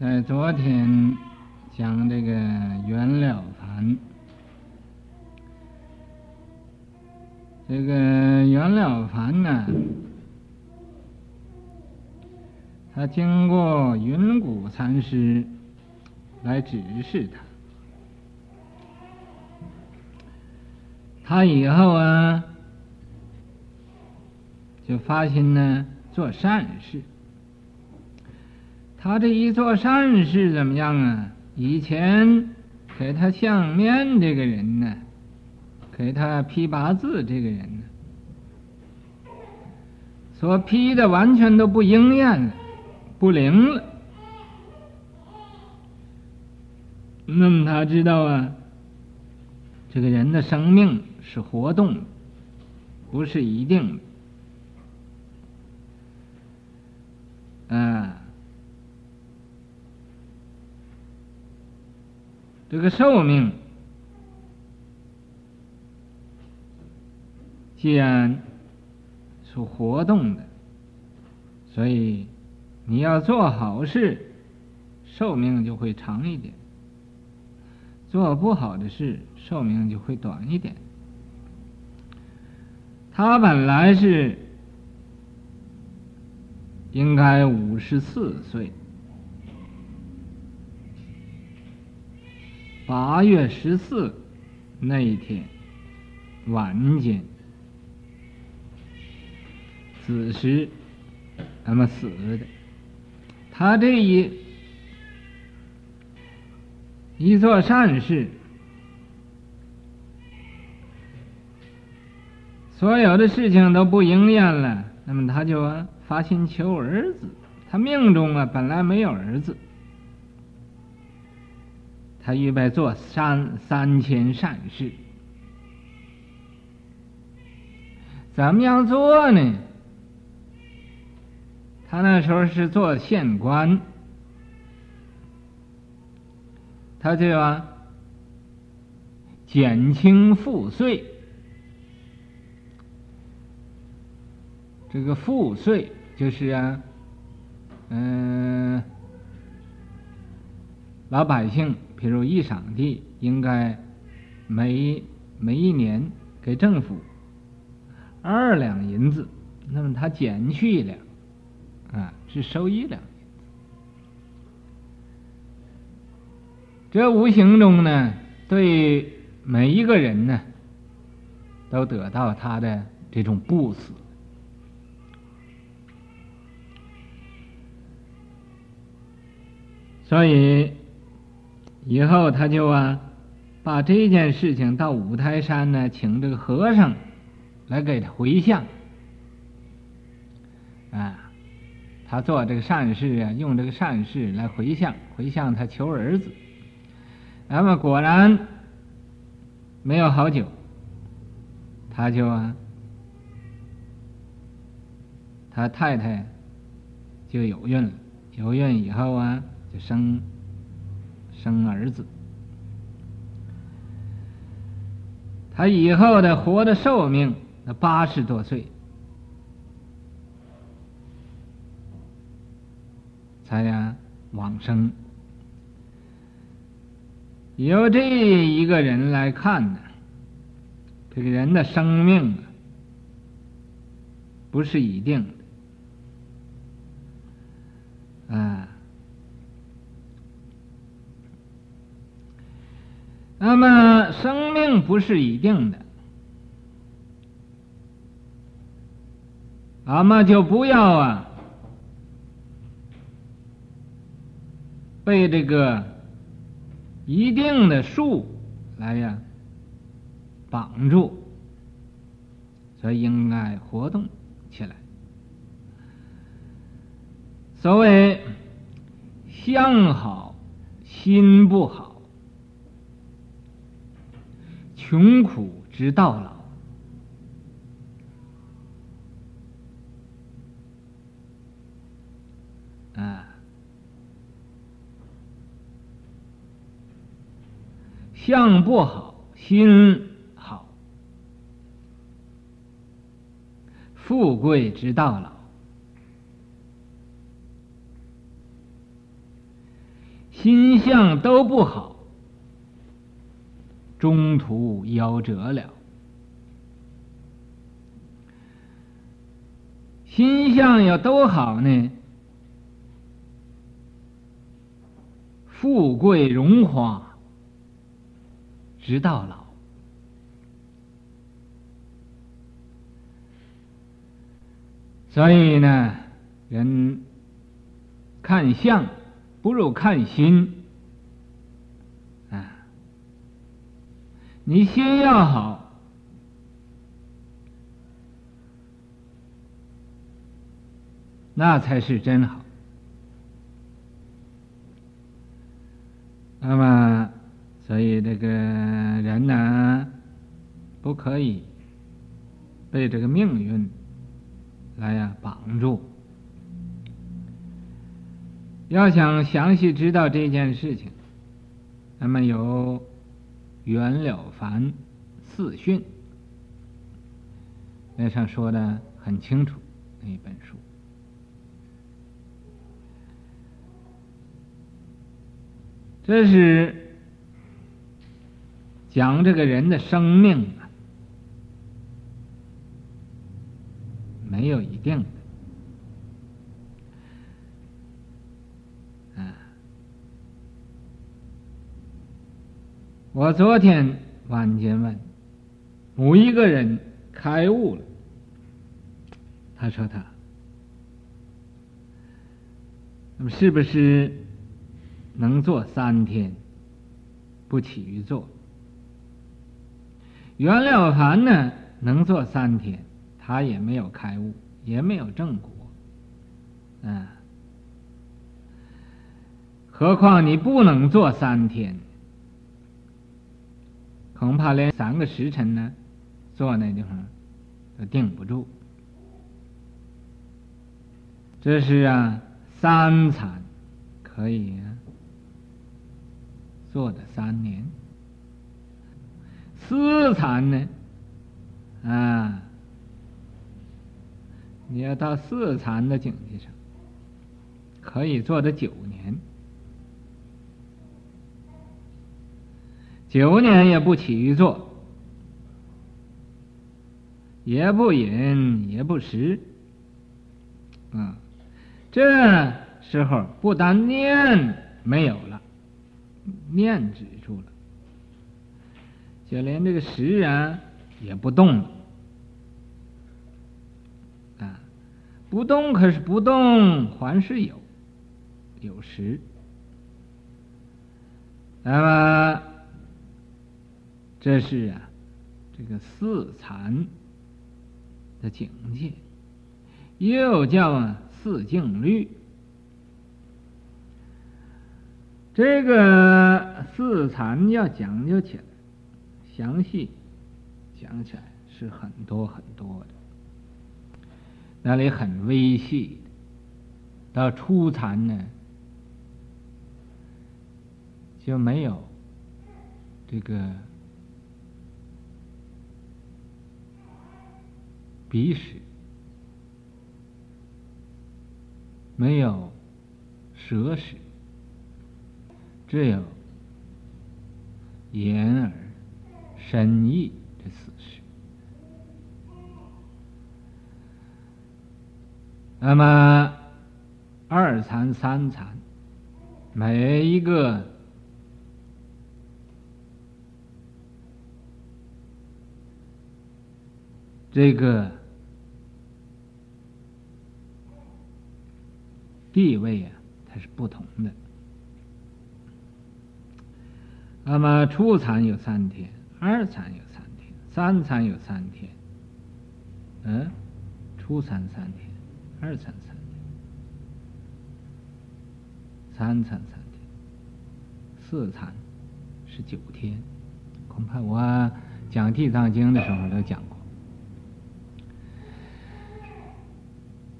在昨天讲这个袁了凡，这个袁了凡呢，他经过云谷禅师来指示他，他以后啊，就发心呢做善事。他这一做善事怎么样啊？以前给他相面这个人呢，给他批八字这个人呢，所批的完全都不应验了，不灵了。那么他知道啊，这个人的生命是活动的，不是一定的，啊。这个寿命，既然是活动的，所以你要做好事，寿命就会长一点；做不好的事，寿命就会短一点。他本来是应该五十四岁。八月十四那一天晚间子时，那么死的。他这一一做善事，所有的事情都不应验了，那么他就发心求儿子。他命中啊本来没有儿子。他预备做三三千善事，怎么样做呢？他那时候是做县官，他就要减轻赋税。这个赋税就是啊，嗯，老百姓。比如一场地，应该每每一年给政府二两银子，那么他减去一两，啊，只收一两。这无形中呢，对每一个人呢，都得到他的这种布施，所以。以后他就啊，把这件事情到五台山呢，请这个和尚来给他回向。啊，他做这个善事啊，用这个善事来回向，回向他求儿子。那么果然没有好久，他就啊，他太太就有孕了，有孕以后啊，就生。生儿子，他以后的活的寿命那八十多岁，才呀往生。由这一个人来看呢，这个人的生命不是一定的，啊。那么，生命不是一定的，那么就不要啊，被这个一定的数来呀绑住，所以应该活动起来。所谓相好，心不好。穷苦直到老，啊，相不好，心好，富贵直到老。心相都不好，中途夭折了。心相要都好呢，富贵荣华，直到老。所以呢，人看相不如看心你心要好，那才是真好。那么，所以这个人呢，不可以被这个命运。来呀，绑住！要想详细知道这件事情，那么有袁了凡四训，那上说的很清楚，那一本书，这是讲这个人的生命啊。没有一定的，啊！我昨天晚间问某一个人开悟了，他说他，那么是不是能做三天不起于坐？袁了凡呢，能做三天。他也没有开悟，也没有正果，嗯，何况你不能做三天，恐怕连三个时辰呢，坐那地方都定不住。这是啊，三禅可以啊，坐的三年，四禅呢，啊。你要到四禅的境界上，可以做的九年，九年也不起于坐，也不饮，也不食，啊，这时候不但念没有了，念止住了，就连这个食啊也不动了。啊不动可是不动，还是有，有时。那么，这是啊，这个四禅的境界，又叫啊四境律。这个四禅要讲究起来，详细讲起来是很多很多的。那里很微细，到初禅呢，就没有这个鼻屎，没有舌识，只有眼耳身意这四识。那么，二禅、三禅，每一个这个地位啊，它是不同的。那么，初禅有三天，二禅有三天，三禅有三天。嗯，初禅三天。二禅三天，三禅三天，四禅是九天。恐怕我讲《地藏经》的时候都讲过。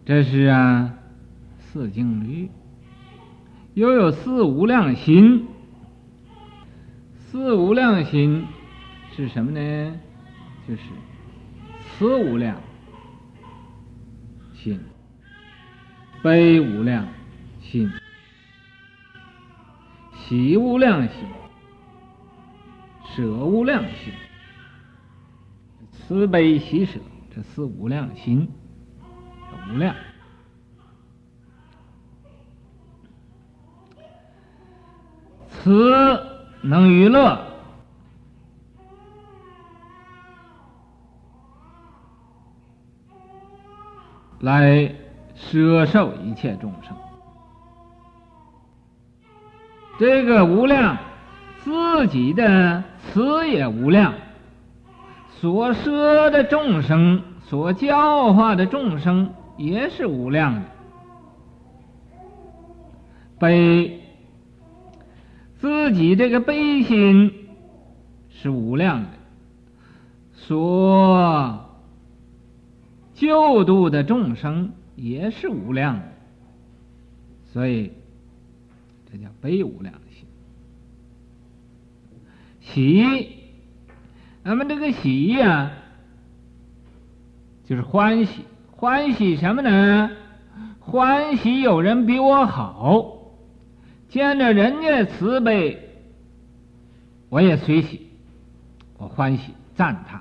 这是啊，四静虑，又有四无量心。四无量心是什么呢？就是慈无量心。悲无量心，喜无量心，舍无量心，慈悲喜舍，这四无量心，无量。慈能娱乐，来摄受一切众生。这个无量，自己的慈也无量，所摄的众生，所教化的众生也是无量的。悲，自己这个悲心是无量的，所救度的众生也是无量的，所以。这叫悲无量心，喜，那么这个喜呀、啊，就是欢喜，欢喜什么呢？欢喜有人比我好，见着人家慈悲，我也随喜，我欢喜赞叹；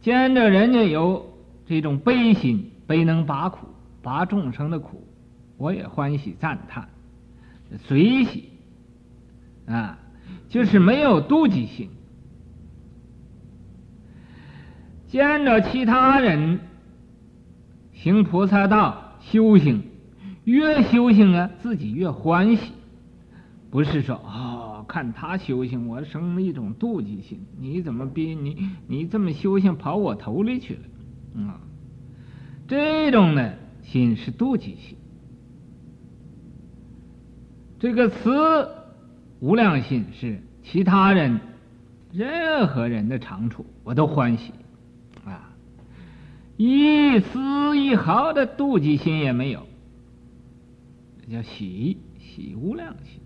见着人家有这种悲心，悲能拔苦，拔众生的苦，我也欢喜赞叹。随喜啊，就是没有妒忌心。见着其他人行菩萨道修行，越修行啊，自己越欢喜。不是说哦，看他修行，我生了一种妒忌心。你怎么比你你这么修行跑我头里去了？啊，这种呢心是妒忌心。这个慈无量心是其他人、任何人的长处，我都欢喜啊，一丝一毫的妒忌心也没有，这叫喜喜无量心。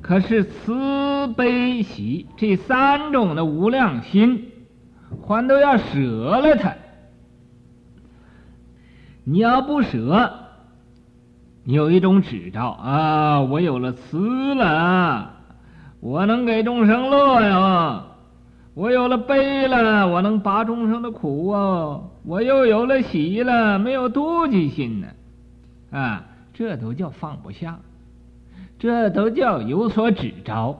可是慈悲喜这三种的无量心，还都要舍了它。你要不舍。有一种执着啊，我有了慈了，我能给众生乐呀；我有了悲了，我能拔众生的苦啊；我又有了喜了，没有妒忌心呢，啊，这都叫放不下，这都叫有所指着。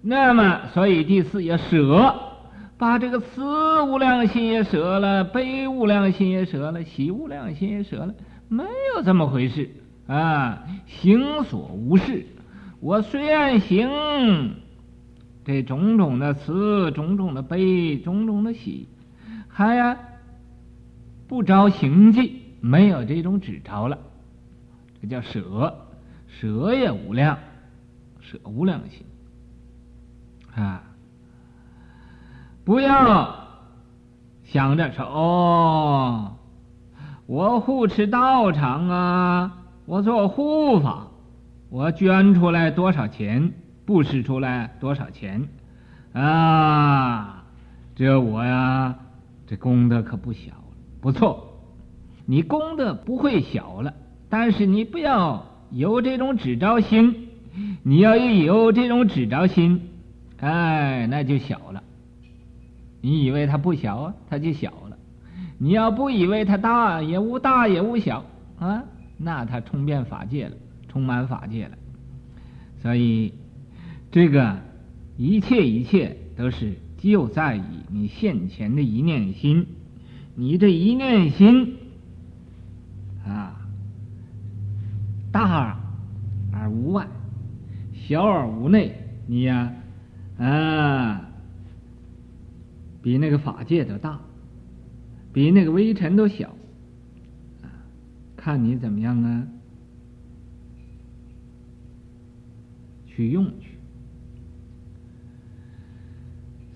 那么，所以第四要舍，把这个慈无量心也舍了，悲无量心也舍了，喜无量心也舍了。没有这么回事啊！行所无事，我虽然行这种种的慈、种种的悲、种种的喜，还呀不着行迹，没有这种指着了，这叫舍，舍也无量，舍无量心啊！不要想着说哦。我护持道场啊，我做护法，我捐出来多少钱，布施出来多少钱，啊，这我呀，这功德可不小了。不错，你功德不会小了，但是你不要有这种执着心，你要一有这种执着心，哎，那就小了。你以为它不小啊，它就小了。你要不以为它大，也无大也无小啊，那它充遍法界了，充满法界了。所以，这个一切一切都是就在于你现前的一念心，你这一念心大而无外，小而无内，你呀啊，比那个法界都大。比那个微尘都小，看你怎么样啊？去用去。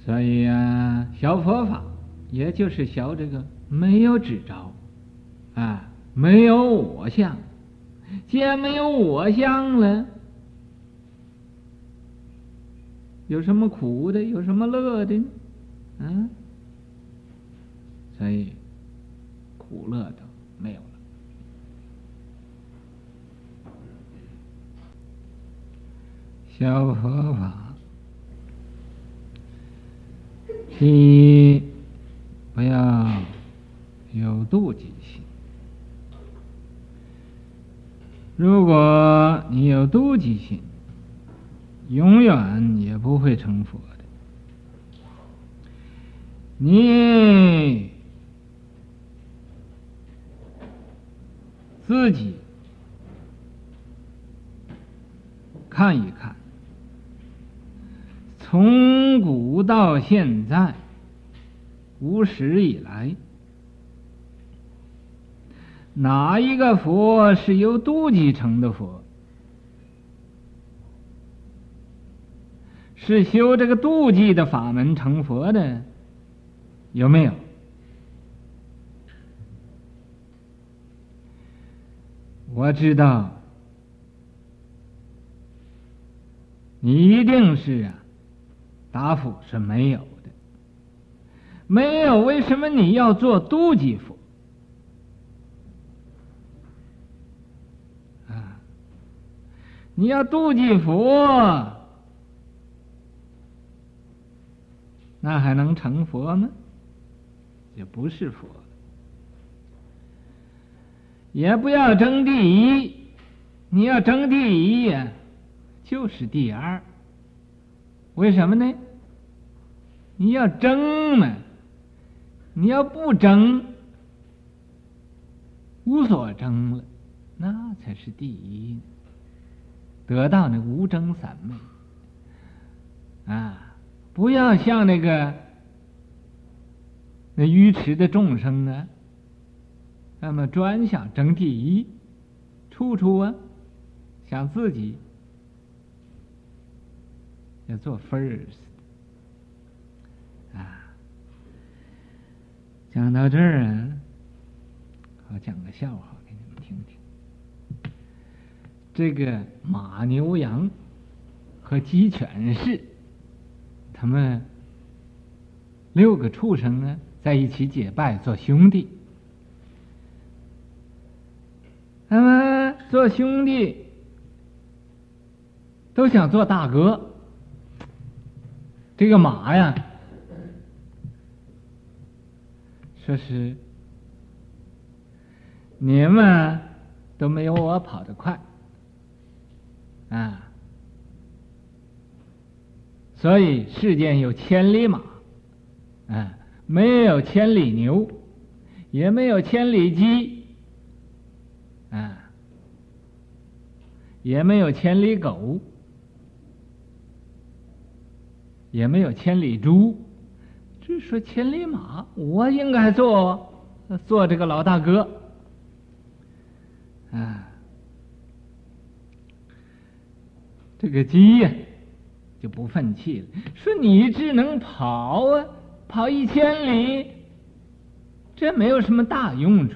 所以啊，学佛法也就是学这个没有指着，啊，没有我相。既然没有我相了，有什么苦的？有什么乐的？啊？所以，苦乐都没有了。小佛法，第一，不要有妒忌心。如果你有妒忌心，永远也不会成佛的。你自己看一看，从古到现在，无始以来，哪一个佛是由妒忌成的佛？是修这个妒忌的法门成佛的，有没有？我知道，你一定是啊，答复是没有的。没有，为什么你要做妒忌佛？你要妒忌佛，那还能成佛吗？也不是佛。也不要争第一，你要争第一呀，就是第二。为什么呢？你要争嘛，你要不争，无所争了，那才是第一。得到那无争三昧啊！不要像那个那愚痴的众生啊。那么专想争第一，处处啊想自己要做 first 啊。讲到这儿啊，我讲个笑话。这个马牛羊和鸡犬是，他们六个畜生呢，在一起结拜做兄弟。他们做兄弟都想做大哥。这个马呀，说是你们都没有我跑得快啊，所以世间有千里马，啊，没有千里牛，也没有千里鸡。啊，也没有千里狗，也没有千里猪，只说千里马，我应该做做这个老大哥。啊，这个鸡呀，就不忿气了，说你只能跑啊，跑一千里，这没有什么大用处。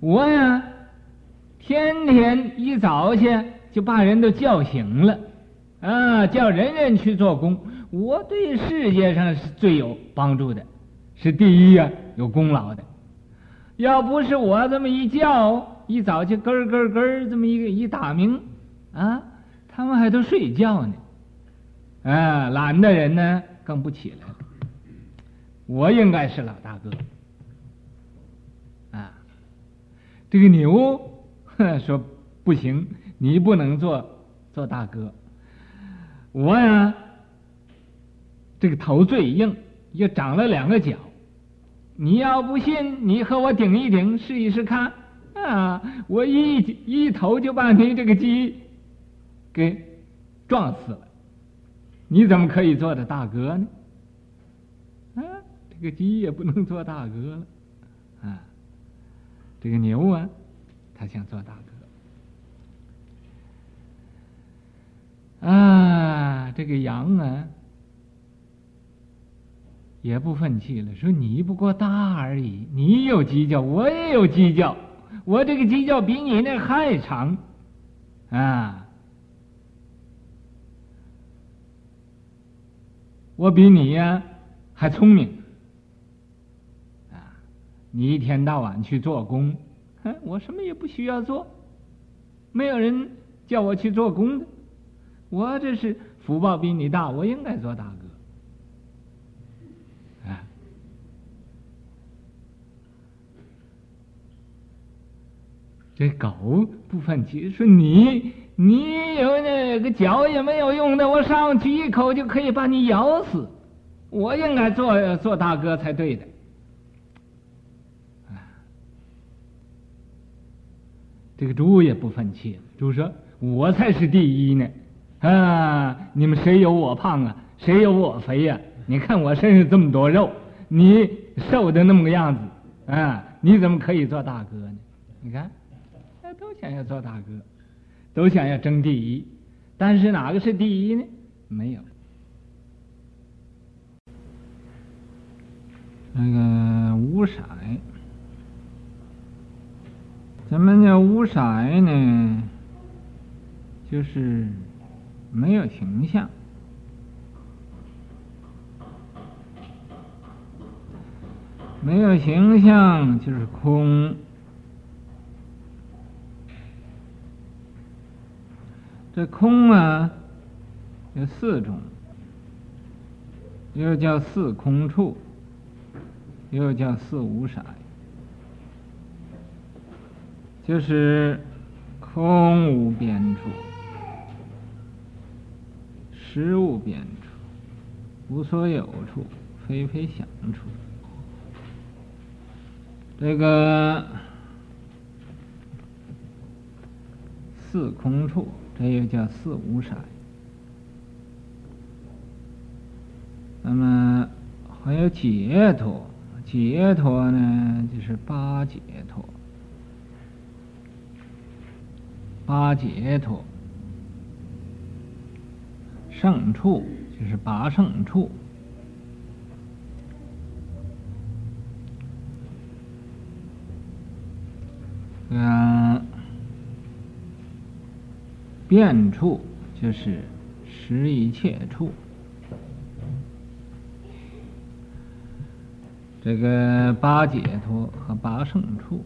我呀，天天一早去就把人都叫醒了，啊，叫人人去做工。我对世界上是最有帮助的，是第一呀，有功劳的。要不是我这么一叫，一早就咯咯咯这么一个一打鸣，啊，他们还都睡觉呢，啊，懒的人呢更不起来了。我应该是老大哥。啊这个牛说不行，你不能做做大哥。我呀，这个头最硬，又长了两个角。你要不信，你和我顶一顶，试一试看啊！我一一头就把你这个鸡给撞死了。你怎么可以做的大哥呢？啊，这个鸡也不能做大哥了啊。这个牛啊，他想做大哥啊。这个羊啊，也不忿气了，说你不过大而已，你有犄角，我也有犄角，我这个犄角比你那还长啊！我比你呀还聪明啊。你一天到晚去做工，哼，我什么也不需要做，没有人叫我去做工的，我这是福报比你大，我应该做大哥。啊，这狗不忿气，说你你有那个脚也没有用的，我上去一口就可以把你咬死，我应该做做大哥才对的。这个猪也不忿气，猪说：“我才是第一呢，啊！你们谁有我胖啊？谁有我肥呀？你看我身上这么多肉，你瘦的那么个样子，啊！你怎么可以做大哥呢？你看，都想要做大哥，都想要争第一，但是哪个是第一呢？没有。那个五色。”怎么叫无色呢？就是没有形象，没有形象就是空。这空啊，有四种，又叫四空处，又叫四无色。就是空无边处，实无边处，无所有处，非非想处。这个四空处，这又叫四五色。那么还有解脱，解脱呢，就是八解脱。八解脱，圣处就是八圣处，变处就是实一切处，这个八解脱和八圣处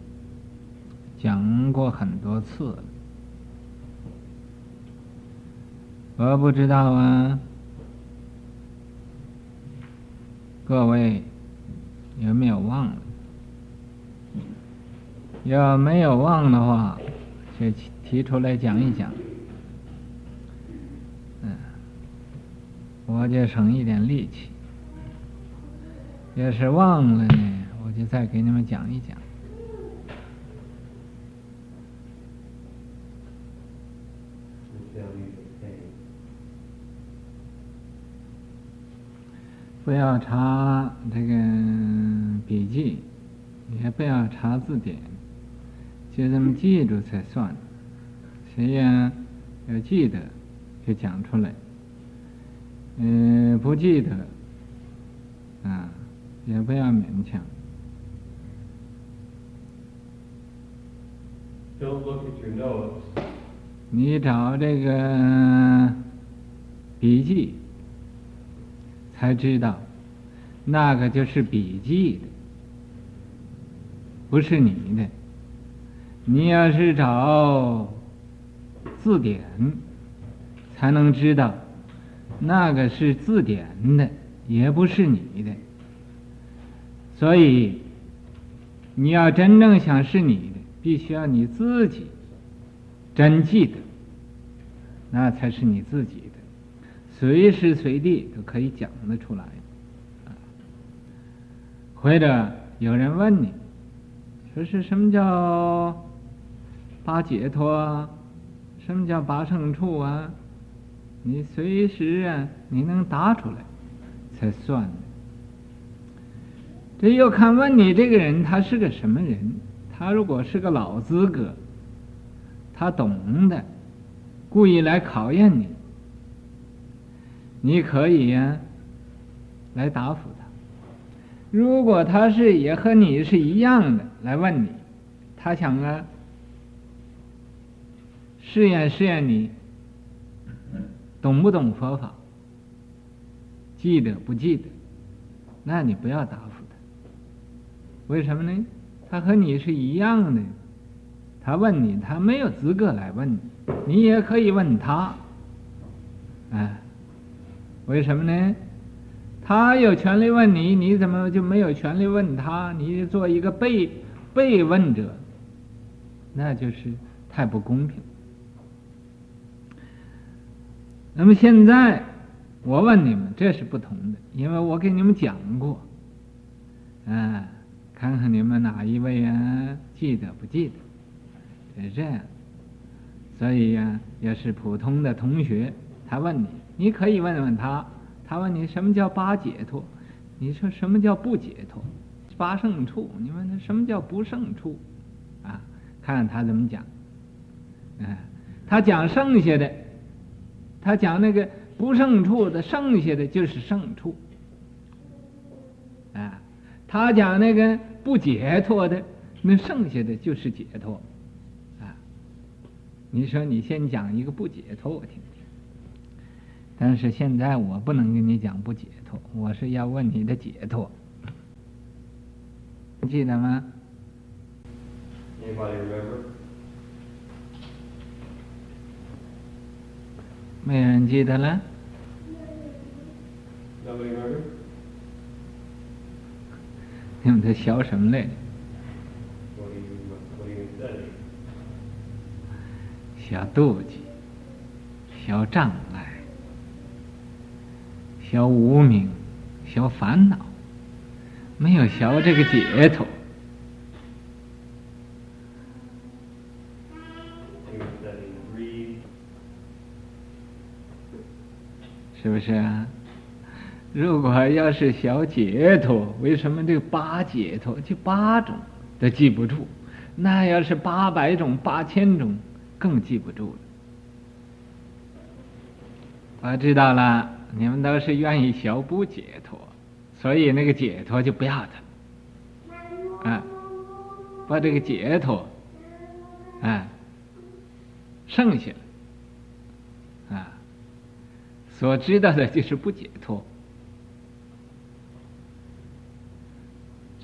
讲过很多次了。我不知道啊，各位有没有忘了？要没有忘的话，就提出来讲一讲。嗯，我就省一点力气。要是忘了呢，我就再给你们讲一讲。不要查这个笔记，也不要查字典，就这么记住才算。谁呀要记得，就讲出来。嗯，不记得，啊，也不要勉强。Don't look at your notes. 你找这个笔记。才知道，那个就是笔记的，不是你的。你要是找字典，才能知道，那个是字典的，也不是你的。所以，你要真正想是你的，必须要你自己真记得，那才是你自己的。随时随地都可以讲得出来，或者有人问你，说是什么叫八解脱啊？什么叫八圣处啊？你随时啊，你能答出来才算。这又看问你这个人他是个什么人？他如果是个老资格，他懂的，故意来考验你。你可以呀，来答复他。如果他是也和你是一样的来问你，他想啊，试验试验你懂不懂佛法，记得不记得？那你不要答复他。为什么呢？他和你是一样的，他问你，他没有资格来问你，你也可以问他。啊，为什么呢？他有权利问你，你怎么就没有权利问他？你做一个被被问者，那就是太不公平。那么现在我问你们，这是不同的，因为我给你们讲过，啊，看看你们哪一位啊记得不记得？是这样。所以呀、啊，要是普通的同学，他问你，你可以问问他。他问你什么叫八解脱？你说什么叫不解脱？八胜处，你问他什么叫不胜处？啊，看看他怎么讲。啊，他讲剩下的，他讲那个不胜处的，剩下的就是胜处。啊，他讲那个不解脱的，那剩下的就是解脱。啊，你说你先讲一个不解脱，我听听。但是现在我不能跟你讲不解脱，我是要问你的解脱，记得吗没有人记得了。你们在笑什么嘞？小妒忌，小障碍，小无名，小烦恼，没有小这个解脱。是不是啊？如果要是小解脱，为什么这个八解脱就八种都记不住？那要是八百种、八千种，更记不住了。我知道了。你们都是愿意小不解脱，所以那个解脱就不要它，啊，把这个解脱，啊，剩下了，啊，所知道的就是不解脱，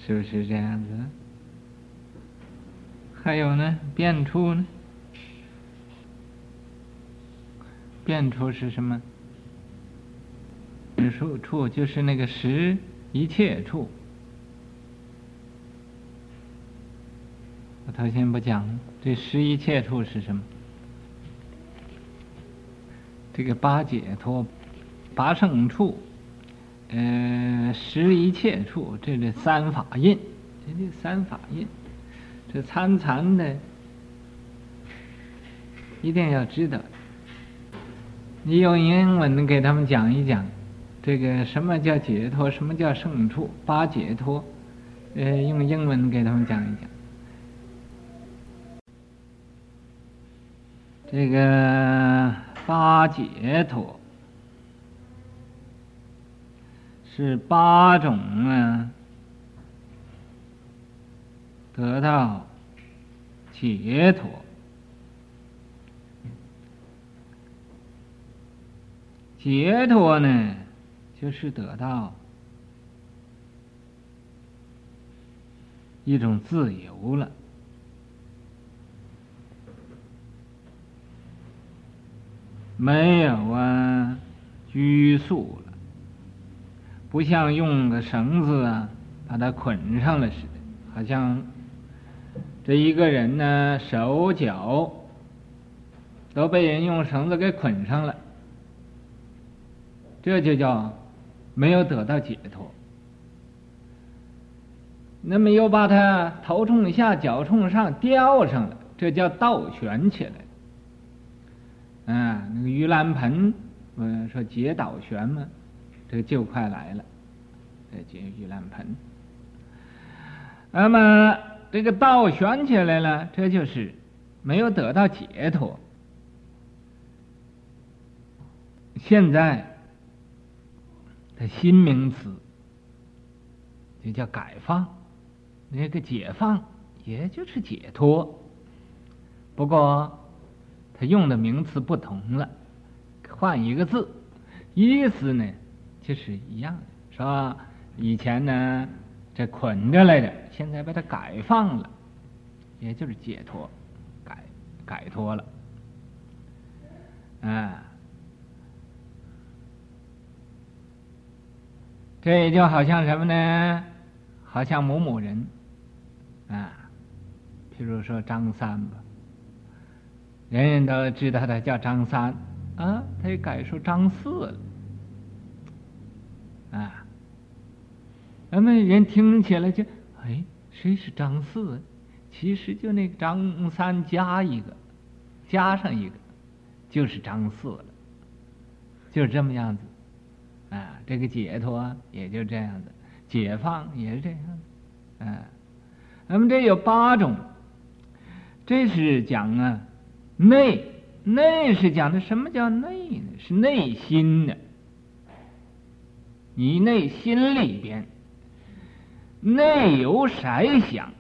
是不是这样子？还有呢，变处呢？变处是什么？实处就是那个实一切处，我头先不讲了，这实一切处是什么？这个八解脱、八胜处，呃，十一切处，这是三法印，这这三法印，这参禅的一定要知道。你用英文给他们讲一讲。这个什么叫解脱？什么叫胜处？八解脱，呃，用英文给他们讲一讲。这个八解脱是八种啊，得到解脱，解脱呢？就是得到一种自由了，没有啊拘束了，不像用个绳子啊把它捆上了似的，好像这一个人呢手脚都被人用绳子给捆上了，这就叫。没有得到解脱，那么又把他头冲下，脚冲上，吊上了，这叫倒悬起来。啊，那个盂兰盆，我说解倒悬嘛，这个就快来了，这解盂兰盆。那么这个倒悬起来了，这就是没有得到解脱。现在。的新名词就叫解放，那个解放也就是解脱，不过他用的名词不同了，换一个字，意思呢就是一样的，是吧？以前呢这捆着来的，现在把它改放了，也就是解脱，改改脱了，啊。这也就好像什么呢？好像某某人，啊，譬如说张三吧，人人都知道他叫张三。啊，他又改说张四了。啊。那么人听起来就哎，谁是张四？其实就那个张三加一个，加上一个，就是张四了，就是这么样子。啊，这个解脱也就这样子，解放也是这样子，啊，那么这有八种，这是讲啊内，内是讲的什么叫内呢？是内心的，你内心里边内有色想，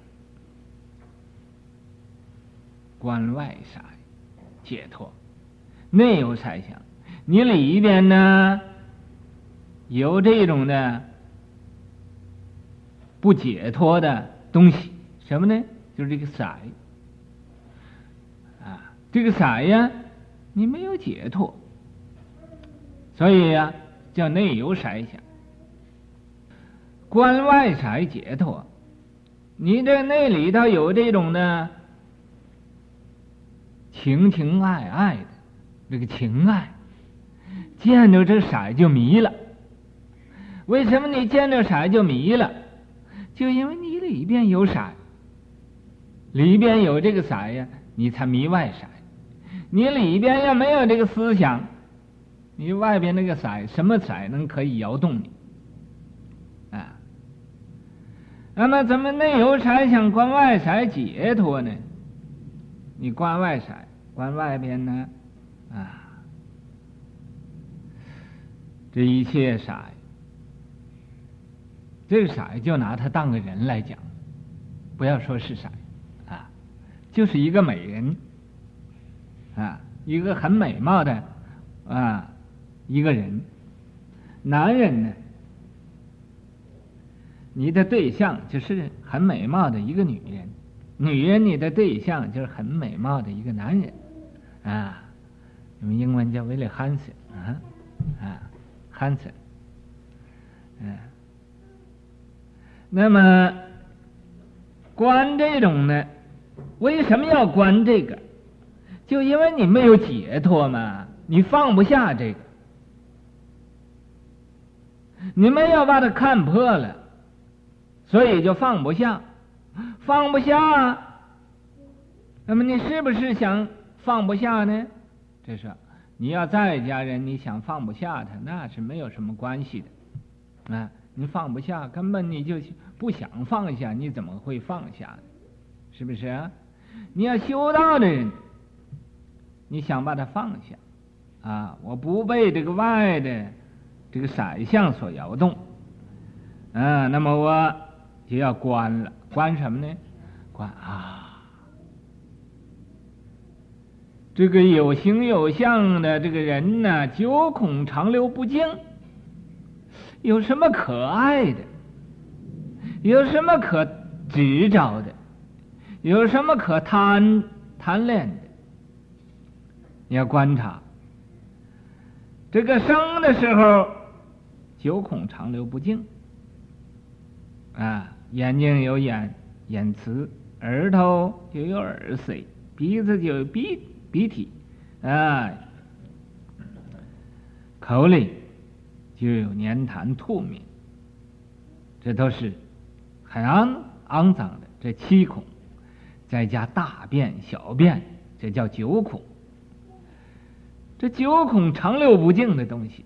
关外啥解脱，内有色想，你里边呢？有这种的不解脱的东西，什么呢？就是这个色，这个色呀，你没有解脱，所以呀，叫内有色想，观外色解脱。你这内里头有这种的情情爱爱的这个情爱，见着这色就迷了。为什么你见着色就迷了？就因为你里边有色，里边有这个色呀，你才迷外色。你里边要没有这个思想，你外边那个色什么色能可以摇动你？啊？那么怎么内有色想观外色解脱呢？你观外色，观外边呢？啊，这一切色。这个色就拿他当个人来讲，不要说是色，啊，就是一个美人，啊，一个很美貌的啊一个人。男人呢，你的对象就是很美貌的一个女人；女人，你的对象就是很美貌的一个男人，啊，用英文叫 Willie Hanson 啊啊汉森嗯。那么观这种呢？为什么要观这个？就因为你没有解脱嘛，你放不下这个，你们要把它看破了，所以就放不下，放不下。那么你是不是想放不下呢？这是你要在家人，你想放不下他，那是没有什么关系的，啊。你放不下，根本你就不想放下，你怎么会放下呢？是不是啊？你要修道的人，你想把它放下啊！我不被这个外的这个色相所摇动，啊，那么我就要观了，观什么呢？观啊，这个有形有相的这个人呢，九孔长流不净。有什么可爱的？有什么可执着的？有什么可贪贪恋的？你要观察这个生的时候，九孔长流不净啊，眼睛有眼眼磁，耳朵就有耳髓，鼻子就有鼻鼻涕啊，口里。就有粘痰吐沫，这都是很肮肮脏的。这七孔，再加大便、小便，这叫九孔。这九孔长流不净的东西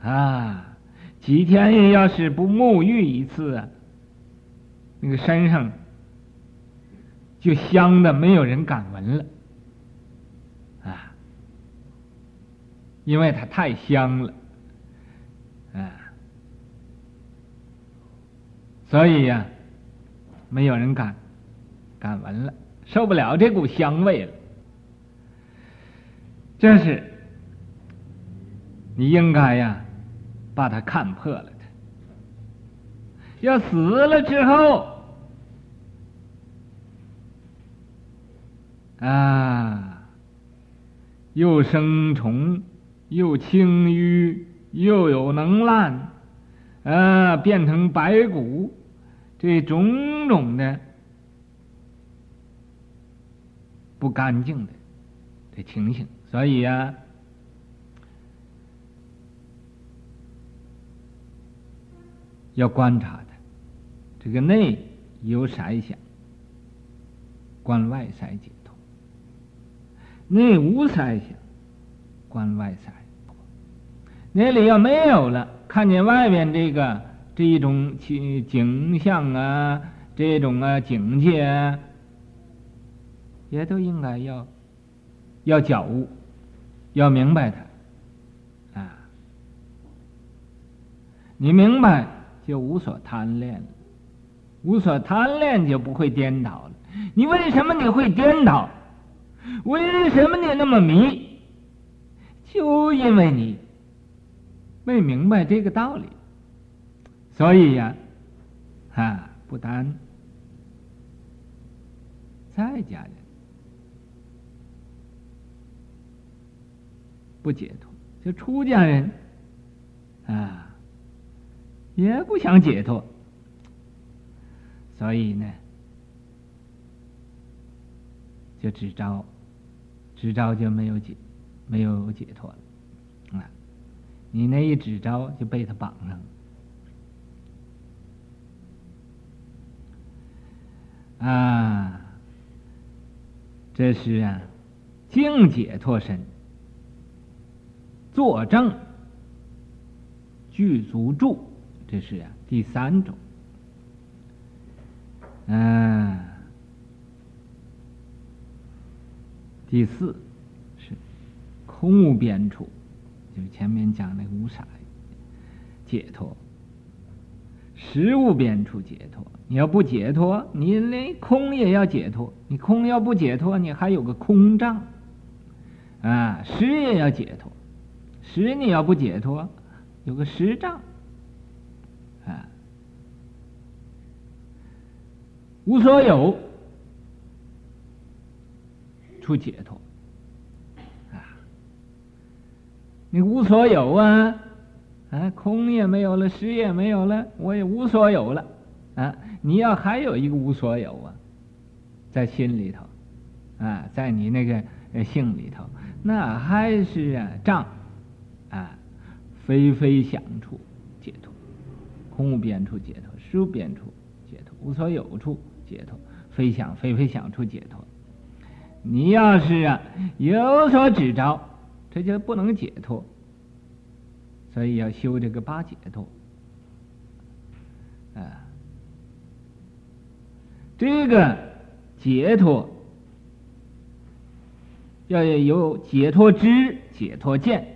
啊，几天要是不沐浴一次啊，那个身上就香的没有人敢闻了啊，因为它太香了。啊，所以呀，没有人敢敢闻了，受不了这股香味了。这是你应该呀，把它看破了的。要死了之后啊，又生虫，又清淤。又有能烂，啊，变成白骨，这种种的不干净的这情形，所以、啊，要观察的，这个内有色想，观外色解脱；内无色想，观外色。那里要没有了，看见外边这个这一种景景象啊，这种啊境界啊，也都应该要要觉悟，要明白它啊。你明白就无所贪恋，无所贪恋就不会颠倒了。你为什么你会颠倒？为什么你那么迷？就因为你。没明白这个道理，所以呀，啊，不单在家人不解脱，就出家人啊，也不想解脱，所以呢，就只招，只招就没有解，没有解脱了啊。你那一只招就被他绑上了啊！这是啊，净解脱身，作证具足住，这是啊第三种。嗯、第四是空无边处。就是前面讲那个无色解脱，实无边处解脱。你要不解脱，你连空也要解脱。你空要不解脱，你还有个空障啊。实也要解脱，实你要不解脱，有个实障啊。无所有出解脱。啊。你无所有啊，啊，空也没有了，实也没有了，我也无所有了，啊，你要还有一个无所有啊，在心里头，啊，在你那个性里头，那还是啊障，啊，非非想处解脱，空无边处解脱，实无边处解脱，无所有处解脱，非想非非想处解脱。你要是啊有所执着。这就不能解脱，所以要修这个八解脱。啊，这个解脱要有解脱知、解脱见，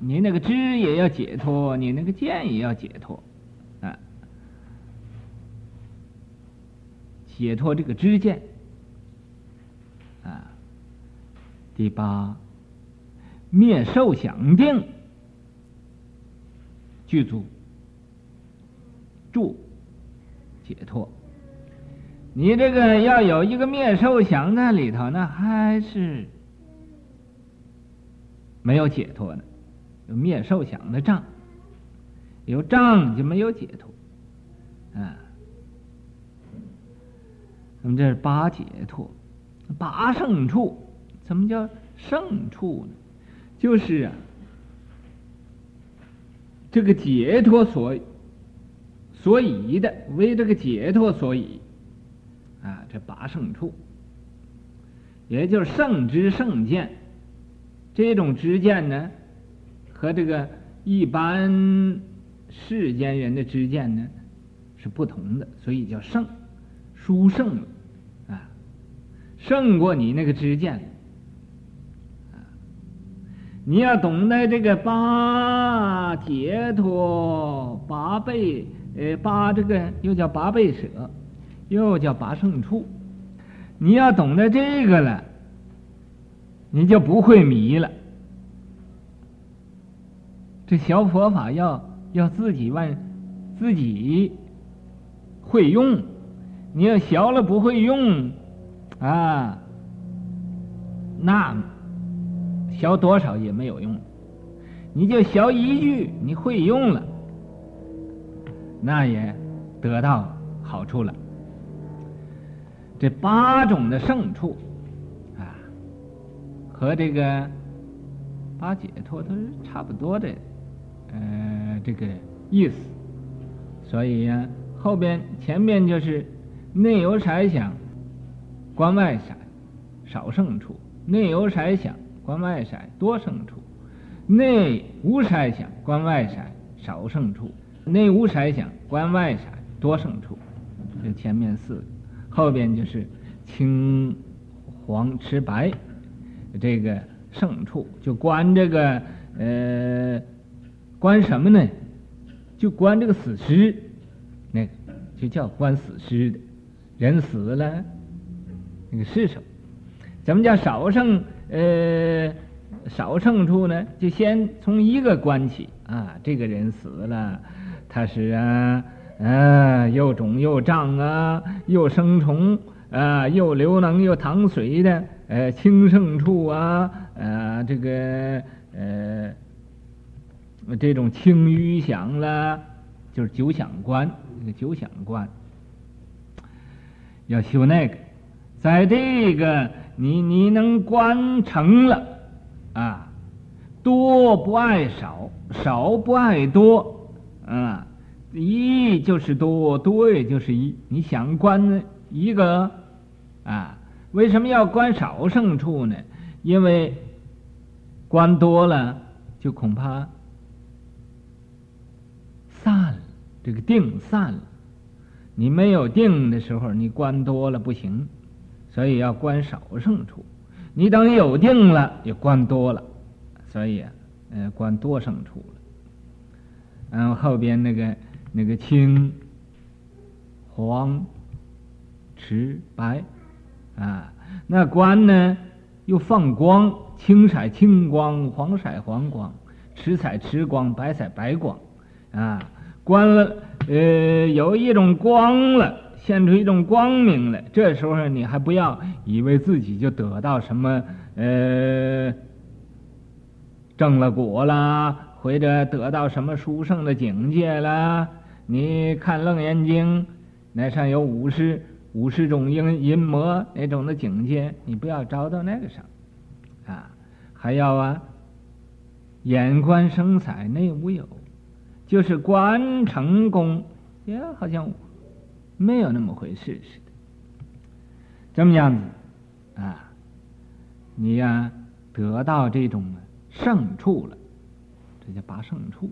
你那个知也要解脱，你那个见也要解脱，啊，解脱这个知见，啊，第八。灭受想定，具足住解脱。你这个要有一个灭受想在里头，那还是没有解脱呢。有灭受想的障，有障就没有解脱。啊，那么这是八解脱，八胜处。怎么叫胜处呢？就是啊，这个解脱所所以的，为这个解脱所以啊，这八胜处，也就是胜知胜见，这种知见呢，和这个一般世间人的知见呢是不同的，所以叫胜，殊胜了啊，胜过你那个知见。你要懂得这个八解脱、八倍，呃，八这个又叫八倍舍，又叫八胜处。你要懂得这个了，你就不会迷了。这小佛法要要自己问，自己会用。你要学了不会用，啊，那。学多少也没有用，你就学一句，你会用了，那也得到好处了。这八种的胜处啊，和这个八解脱都是差不多的，呃，这个意思。所以呀、后边前面就是内有色想，关外色少胜处；内有色想，关外色多胜处；内无色想，关外色少胜处；内无色想，关外色多胜处。这前面四个。后边就是青、黄、赤、白，这个胜处就关这个呃，观什么呢？就观这个死尸，那个就叫观死尸的，人死了，那个尸首。怎么叫少胜呃少胜处呢？就先从一个观起啊，这个人死了，他是啊。啊，又肿又胀啊，又生虫啊，又流脓又淌水的，呃，清胜处啊，呃，这个呃，这种清瘀想了，就是九想观，这个九想观要修那个，在这个你你能观成了啊，多不爱少，少不爱多啊。一就是多，多也就是一。你想观一个啊？为什么要观少胜处呢？因为观多了就恐怕散了，这个定散了。你没有定的时候，你观多了不行，所以要观少胜处。你等有定了，也观多了，所以啊，呃，观多胜处了。然后边那个。那个青、黄、赤、白，啊，那观呢又放光，青色青光，黄色黄光，赤色赤光，白色白光，啊，关了，呃，有一种光了，现出一种光明来，这时候你还不要以为自己就得到什么，呃，正了果啦。或者得到什么殊胜的境界了？你看《楞严经》，那上有五十五十种阴阴魔那种的境界，你不要着到那个上，啊，还要啊，眼观声采内无有，就是关成功，也好像没有那么回事似的，这么样子啊，你呀、得到这种胜处了。这叫拔胜处